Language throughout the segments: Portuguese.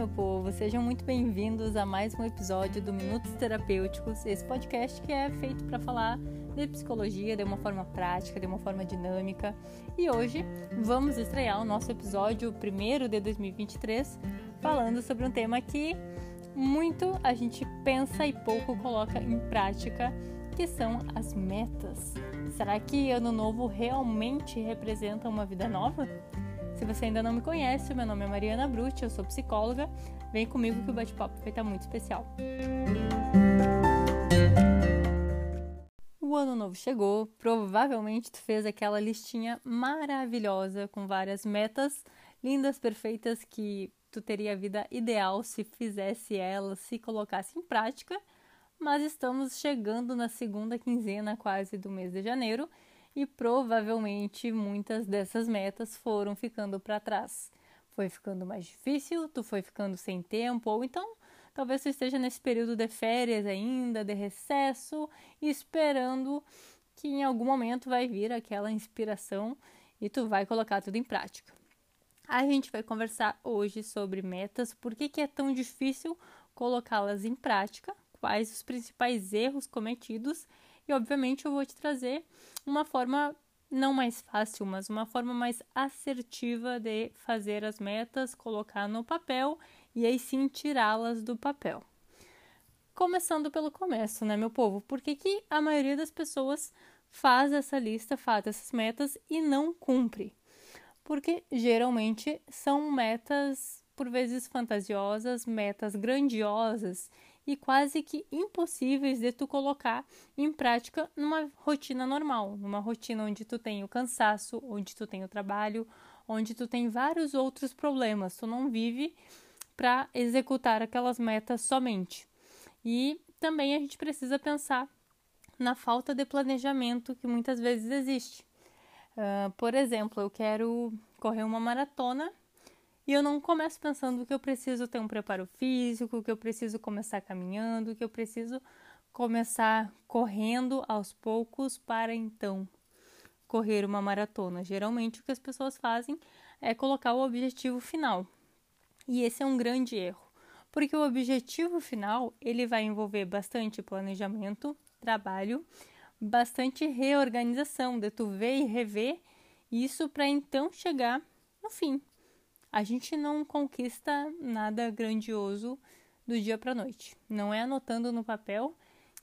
meu povo, sejam muito bem-vindos a mais um episódio do Minutos Terapêuticos, esse podcast que é feito para falar de psicologia de uma forma prática, de uma forma dinâmica. E hoje vamos estrear o nosso episódio primeiro de 2023, falando sobre um tema que muito a gente pensa e pouco coloca em prática, que são as metas. Será que ano novo realmente representa uma vida nova? Se você ainda não me conhece, meu nome é Mariana Brutti, eu sou psicóloga. Vem comigo que o bate-papo vai estar muito especial. O ano novo chegou, provavelmente tu fez aquela listinha maravilhosa com várias metas lindas, perfeitas que tu teria a vida ideal se fizesse elas, se colocasse em prática. Mas estamos chegando na segunda quinzena quase do mês de janeiro e provavelmente muitas dessas metas foram ficando para trás. Foi ficando mais difícil, tu foi ficando sem tempo, ou então talvez tu esteja nesse período de férias ainda, de recesso, esperando que em algum momento vai vir aquela inspiração e tu vai colocar tudo em prática. A gente vai conversar hoje sobre metas, por que, que é tão difícil colocá-las em prática, quais os principais erros cometidos e obviamente eu vou te trazer uma forma não mais fácil, mas uma forma mais assertiva de fazer as metas, colocar no papel e aí sim tirá-las do papel. Começando pelo começo, né, meu povo? Por que, que a maioria das pessoas faz essa lista, faz essas metas e não cumpre? Porque geralmente são metas por vezes fantasiosas, metas grandiosas e quase que impossíveis de tu colocar em prática numa rotina normal, numa rotina onde tu tem o cansaço, onde tu tem o trabalho, onde tu tem vários outros problemas. Tu não vive para executar aquelas metas somente. E também a gente precisa pensar na falta de planejamento que muitas vezes existe. Uh, por exemplo, eu quero correr uma maratona e eu não começo pensando que eu preciso ter um preparo físico, que eu preciso começar caminhando, que eu preciso começar correndo aos poucos para então correr uma maratona. Geralmente o que as pessoas fazem é colocar o objetivo final. E esse é um grande erro, porque o objetivo final, ele vai envolver bastante planejamento, trabalho, bastante reorganização, de tu ver e rever isso para então chegar no fim, a gente não conquista nada grandioso do dia para noite. Não é anotando no papel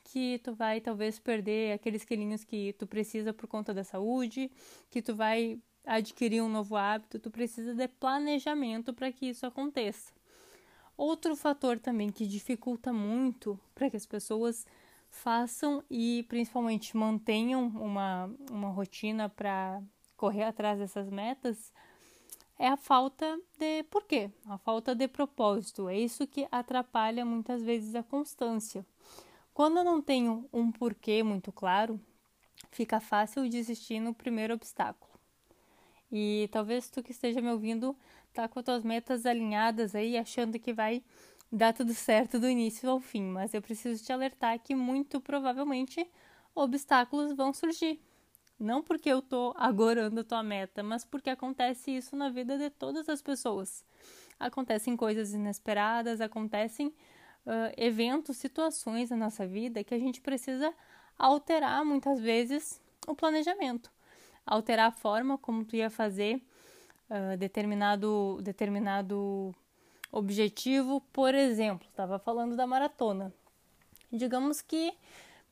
que tu vai talvez perder aqueles quilinhos que tu precisa por conta da saúde, que tu vai adquirir um novo hábito, tu precisa de planejamento para que isso aconteça. Outro fator também que dificulta muito para que as pessoas façam e principalmente mantenham uma, uma rotina para correr atrás dessas metas é a falta de porquê, a falta de propósito. É isso que atrapalha muitas vezes a constância. Quando eu não tenho um porquê muito claro, fica fácil desistir no primeiro obstáculo. E talvez tu que esteja me ouvindo tá com as tuas metas alinhadas aí, achando que vai dar tudo certo do início ao fim, mas eu preciso te alertar que muito provavelmente obstáculos vão surgir. Não porque eu tô agorando a tua meta, mas porque acontece isso na vida de todas as pessoas. Acontecem coisas inesperadas, acontecem uh, eventos, situações na nossa vida que a gente precisa alterar muitas vezes o planejamento, alterar a forma como tu ia fazer uh, determinado determinado objetivo. Por exemplo, estava falando da maratona. Digamos que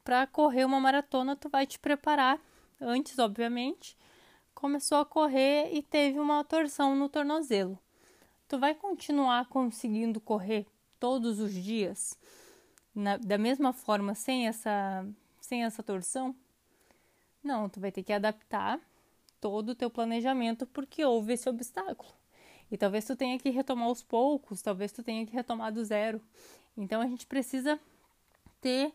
para correr uma maratona tu vai te preparar antes, obviamente, começou a correr e teve uma torção no tornozelo. Tu vai continuar conseguindo correr todos os dias na, da mesma forma sem essa sem essa torção? Não, tu vai ter que adaptar todo o teu planejamento porque houve esse obstáculo. E talvez tu tenha que retomar aos poucos, talvez tu tenha que retomar do zero. Então a gente precisa ter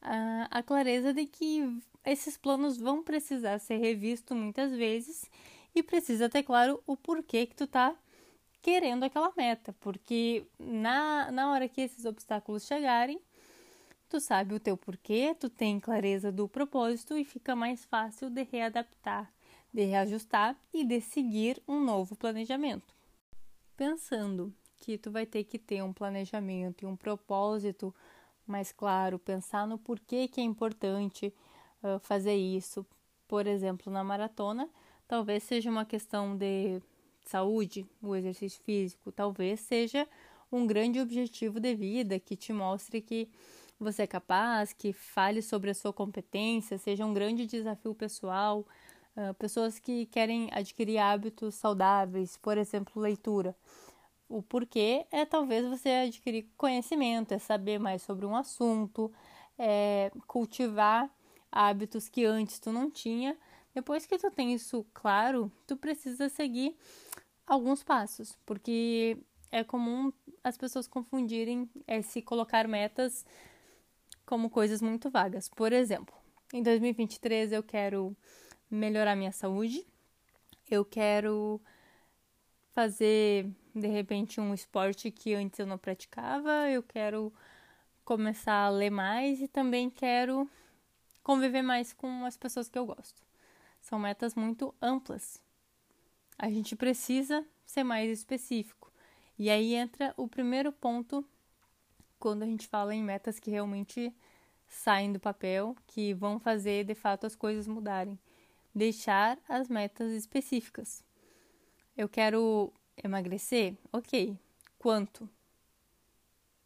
a, a clareza de que esses planos vão precisar ser revistos muitas vezes e precisa ter claro o porquê que tu tá querendo aquela meta, porque na, na hora que esses obstáculos chegarem, tu sabe o teu porquê, tu tem clareza do propósito e fica mais fácil de readaptar, de reajustar e de seguir um novo planejamento. Pensando que tu vai ter que ter um planejamento e um propósito mais claro, pensar no porquê que é importante uh, fazer isso. Por exemplo, na maratona, talvez seja uma questão de saúde, o exercício físico, talvez seja um grande objetivo de vida que te mostre que você é capaz, que fale sobre a sua competência, seja um grande desafio pessoal. Uh, pessoas que querem adquirir hábitos saudáveis, por exemplo, leitura. O porquê é talvez você adquirir conhecimento, é saber mais sobre um assunto, é cultivar hábitos que antes tu não tinha. Depois que tu tem isso claro, tu precisa seguir alguns passos, porque é comum as pessoas confundirem é, se colocar metas como coisas muito vagas. Por exemplo, em 2023 eu quero melhorar minha saúde, eu quero fazer de repente um esporte que antes eu não praticava, eu quero começar a ler mais e também quero conviver mais com as pessoas que eu gosto. São metas muito amplas. A gente precisa ser mais específico. E aí entra o primeiro ponto quando a gente fala em metas que realmente saem do papel, que vão fazer de fato as coisas mudarem. Deixar as metas específicas. Eu quero emagrecer? Ok. Quanto?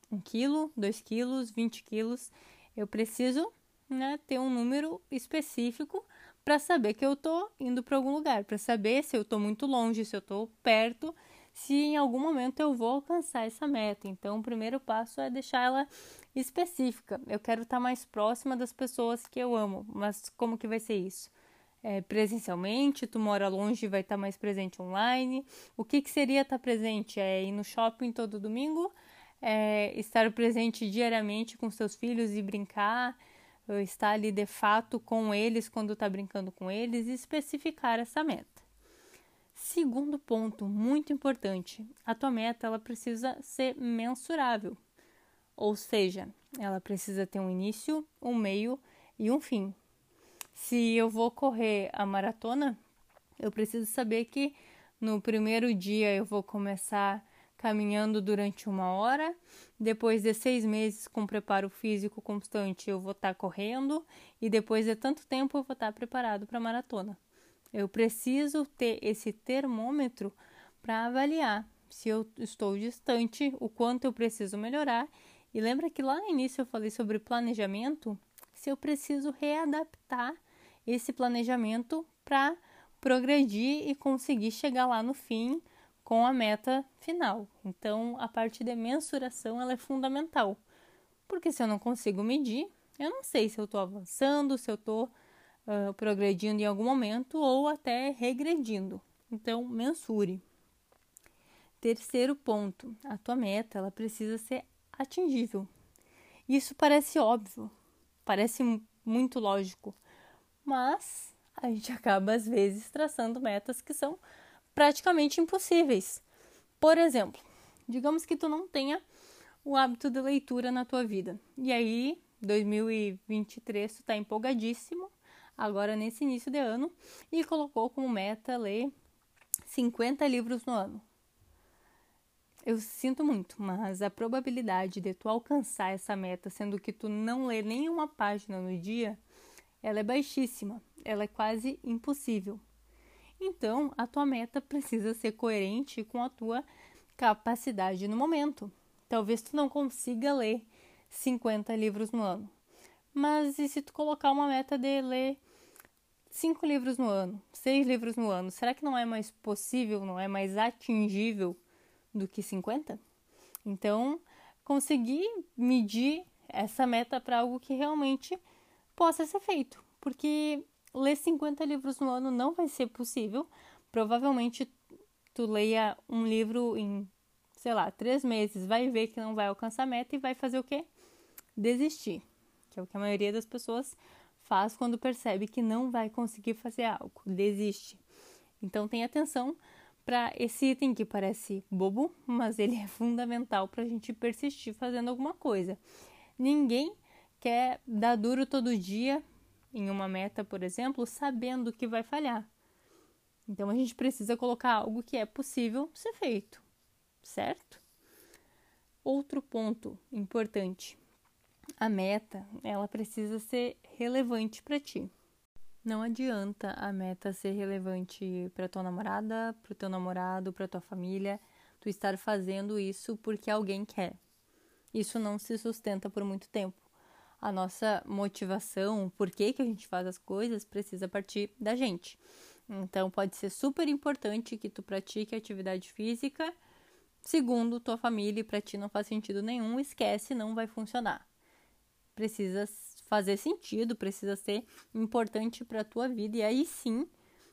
Um quilo, dois quilos, vinte quilos. Eu preciso né, ter um número específico para saber que eu estou indo para algum lugar, para saber se eu estou muito longe, se eu estou perto, se em algum momento eu vou alcançar essa meta. Então, o primeiro passo é deixar ela específica. Eu quero estar tá mais próxima das pessoas que eu amo, mas como que vai ser isso? É, presencialmente, tu mora longe e vai estar tá mais presente online. O que, que seria estar tá presente? É ir no shopping todo domingo? É estar presente diariamente com seus filhos e brincar? Estar ali de fato com eles quando está brincando com eles e especificar essa meta. Segundo ponto, muito importante, a tua meta ela precisa ser mensurável, ou seja, ela precisa ter um início, um meio e um fim. Se eu vou correr a maratona, eu preciso saber que no primeiro dia eu vou começar caminhando durante uma hora. Depois de seis meses com preparo físico constante, eu vou estar correndo. E depois de tanto tempo, eu vou estar preparado para a maratona. Eu preciso ter esse termômetro para avaliar se eu estou distante, o quanto eu preciso melhorar. E lembra que lá no início eu falei sobre planejamento? Se eu preciso readaptar esse planejamento para progredir e conseguir chegar lá no fim com a meta final. Então, a parte de mensuração ela é fundamental, porque se eu não consigo medir, eu não sei se eu estou avançando, se eu estou uh, progredindo em algum momento ou até regredindo. Então, mensure. Terceiro ponto, a tua meta ela precisa ser atingível. Isso parece óbvio, parece muito lógico, mas a gente acaba às vezes traçando metas que são praticamente impossíveis. Por exemplo, digamos que tu não tenha o hábito de leitura na tua vida. E aí, 2023, tu está empolgadíssimo, agora nesse início de ano, e colocou como meta ler 50 livros no ano. Eu sinto muito, mas a probabilidade de tu alcançar essa meta, sendo que tu não lê nenhuma página no dia, ela é baixíssima, ela é quase impossível. Então, a tua meta precisa ser coerente com a tua capacidade no momento. Talvez tu não consiga ler 50 livros no ano. Mas e se tu colocar uma meta de ler 5 livros no ano, 6 livros no ano, será que não é mais possível, não é mais atingível do que 50? Então, conseguir medir essa meta para algo que realmente possa ser feito, porque ler 50 livros no ano não vai ser possível. Provavelmente tu leia um livro em, sei lá, três meses, vai ver que não vai alcançar a meta e vai fazer o quê? Desistir. Que é o que a maioria das pessoas faz quando percebe que não vai conseguir fazer algo. Desiste. Então tenha atenção para esse item que parece bobo, mas ele é fundamental para a gente persistir fazendo alguma coisa. Ninguém quer dar duro todo dia em uma meta, por exemplo, sabendo que vai falhar. Então a gente precisa colocar algo que é possível ser feito, certo? Outro ponto importante: a meta, ela precisa ser relevante para ti. Não adianta a meta ser relevante para tua namorada, para o teu namorado, para tua família, tu estar fazendo isso porque alguém quer. Isso não se sustenta por muito tempo. A nossa motivação, por que, que a gente faz as coisas, precisa partir da gente. Então, pode ser super importante que tu pratique atividade física. Segundo tua família, para ti não faz sentido nenhum, esquece, não vai funcionar. Precisa fazer sentido, precisa ser importante para tua vida. E aí sim,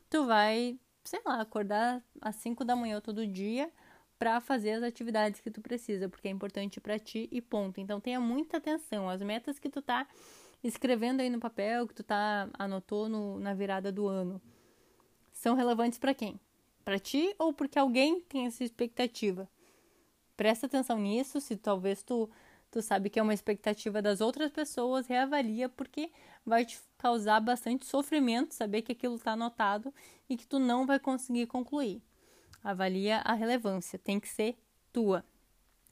tu vai, sei lá, acordar às 5 da manhã todo dia para fazer as atividades que tu precisa, porque é importante para ti e ponto. Então tenha muita atenção as metas que tu tá escrevendo aí no papel, que tu tá anotou no, na virada do ano. São relevantes para quem? Para ti ou porque alguém tem essa expectativa? Presta atenção nisso, se talvez tu tu sabe que é uma expectativa das outras pessoas, reavalia porque vai te causar bastante sofrimento saber que aquilo está anotado e que tu não vai conseguir concluir. Avalia a relevância, tem que ser tua.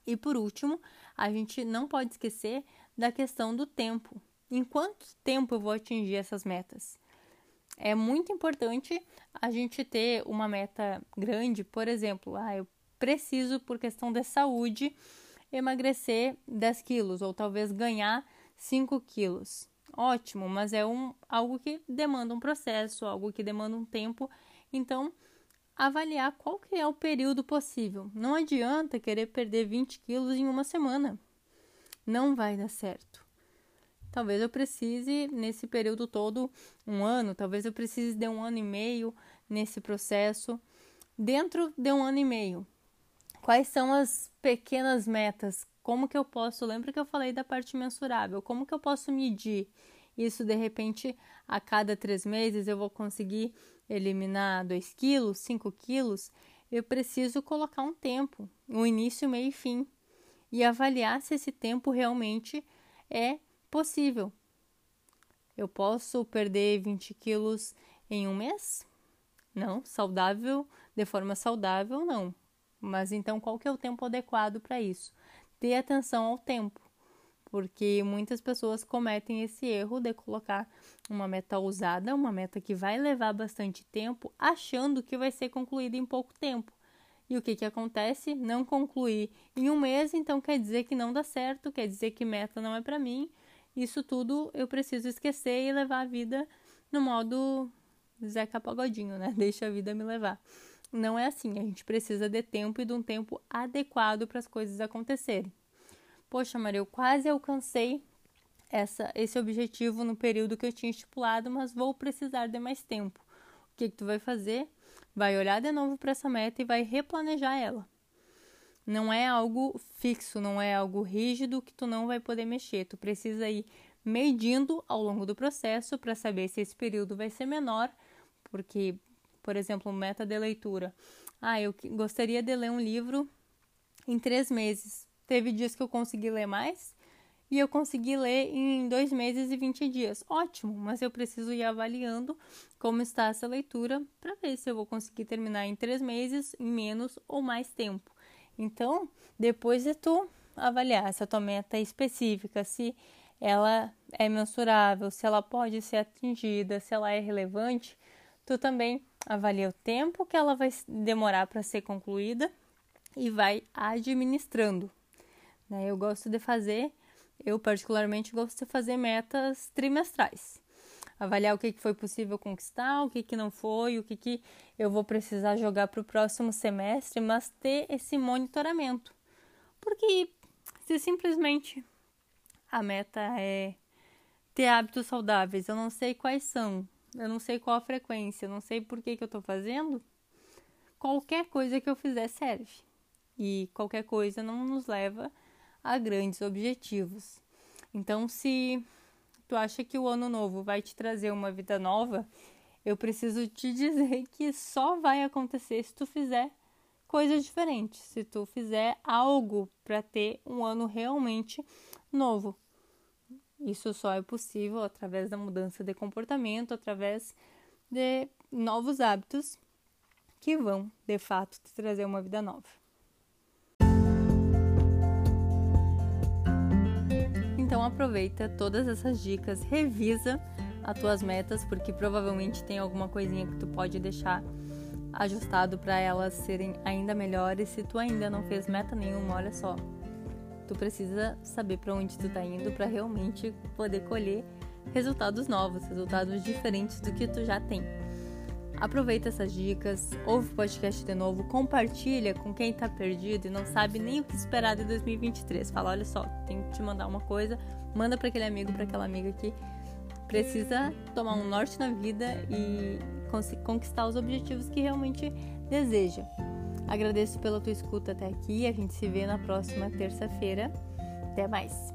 E por último, a gente não pode esquecer da questão do tempo. Em quanto tempo eu vou atingir essas metas? É muito importante a gente ter uma meta grande, por exemplo, ah, eu preciso, por questão de saúde, emagrecer 10 quilos ou talvez ganhar 5 quilos. Ótimo, mas é um, algo que demanda um processo, algo que demanda um tempo. Então, avaliar qual que é o período possível. Não adianta querer perder 20 quilos em uma semana. Não vai dar certo. Talvez eu precise, nesse período todo, um ano, talvez eu precise de um ano e meio nesse processo. Dentro de um ano e meio, Quais são as pequenas metas? Como que eu posso? Lembra que eu falei da parte mensurável? Como que eu posso medir isso? De repente, a cada três meses eu vou conseguir eliminar 2 quilos, 5 quilos? Eu preciso colocar um tempo, um início, meio e fim, e avaliar se esse tempo realmente é possível. Eu posso perder 20 quilos em um mês? Não, saudável, de forma saudável, não. Mas então qual que é o tempo adequado para isso? Ter atenção ao tempo, porque muitas pessoas cometem esse erro de colocar uma meta ousada, uma meta que vai levar bastante tempo, achando que vai ser concluída em pouco tempo. E o que, que acontece? Não concluir em um mês, então quer dizer que não dá certo, quer dizer que meta não é para mim. Isso tudo eu preciso esquecer e levar a vida no modo Zeca Pagodinho, né? Deixa a vida me levar não é assim. A gente precisa de tempo e de um tempo adequado para as coisas acontecerem. Poxa, Maria, eu quase alcancei essa, esse objetivo no período que eu tinha estipulado, mas vou precisar de mais tempo. O que, que tu vai fazer? Vai olhar de novo para essa meta e vai replanejar ela. Não é algo fixo, não é algo rígido que tu não vai poder mexer. Tu precisa ir medindo ao longo do processo para saber se esse período vai ser menor, porque por exemplo, meta de leitura. Ah, eu gostaria de ler um livro em três meses. Teve dias que eu consegui ler mais e eu consegui ler em dois meses e 20 dias. Ótimo, mas eu preciso ir avaliando como está essa leitura para ver se eu vou conseguir terminar em três meses, em menos ou mais tempo. Então, depois de tu avaliar essa tua meta específica, se ela é mensurável, se ela pode ser atingida, se ela é relevante, tu também avalia o tempo que ela vai demorar para ser concluída e vai administrando. Né? Eu gosto de fazer, eu particularmente gosto de fazer metas trimestrais. Avaliar o que, foi possível conquistar, o que, não foi, o que, que eu vou precisar jogar para o próximo semestre, mas ter esse monitoramento. Porque se simplesmente a meta é ter hábitos saudáveis, eu não sei quais são, eu não sei qual a frequência, eu não sei por que, que eu estou fazendo, qualquer coisa que eu fizer serve. E qualquer coisa não nos leva a grandes objetivos. Então, se tu acha que o ano novo vai te trazer uma vida nova, eu preciso te dizer que só vai acontecer se tu fizer coisas diferentes, se tu fizer algo para ter um ano realmente novo. Isso só é possível através da mudança de comportamento, através de novos hábitos que vão, de fato, te trazer uma vida nova. Então aproveita todas essas dicas, revisa as tuas metas, porque provavelmente tem alguma coisinha que tu pode deixar ajustado para elas serem ainda melhores. Se tu ainda não fez meta nenhuma, olha só, tu precisa saber para onde tu tá indo para realmente poder colher resultados novos, resultados diferentes do que tu já tem. Aproveita essas dicas, ouve o podcast de novo, compartilha com quem tá perdido e não sabe nem o que esperar de 2023. Fala, olha só, tenho que te mandar uma coisa, manda para aquele amigo, para aquela amiga que precisa tomar um norte na vida e conquistar os objetivos que realmente deseja. Agradeço pela tua escuta até aqui. A gente se vê na próxima terça-feira. Até mais.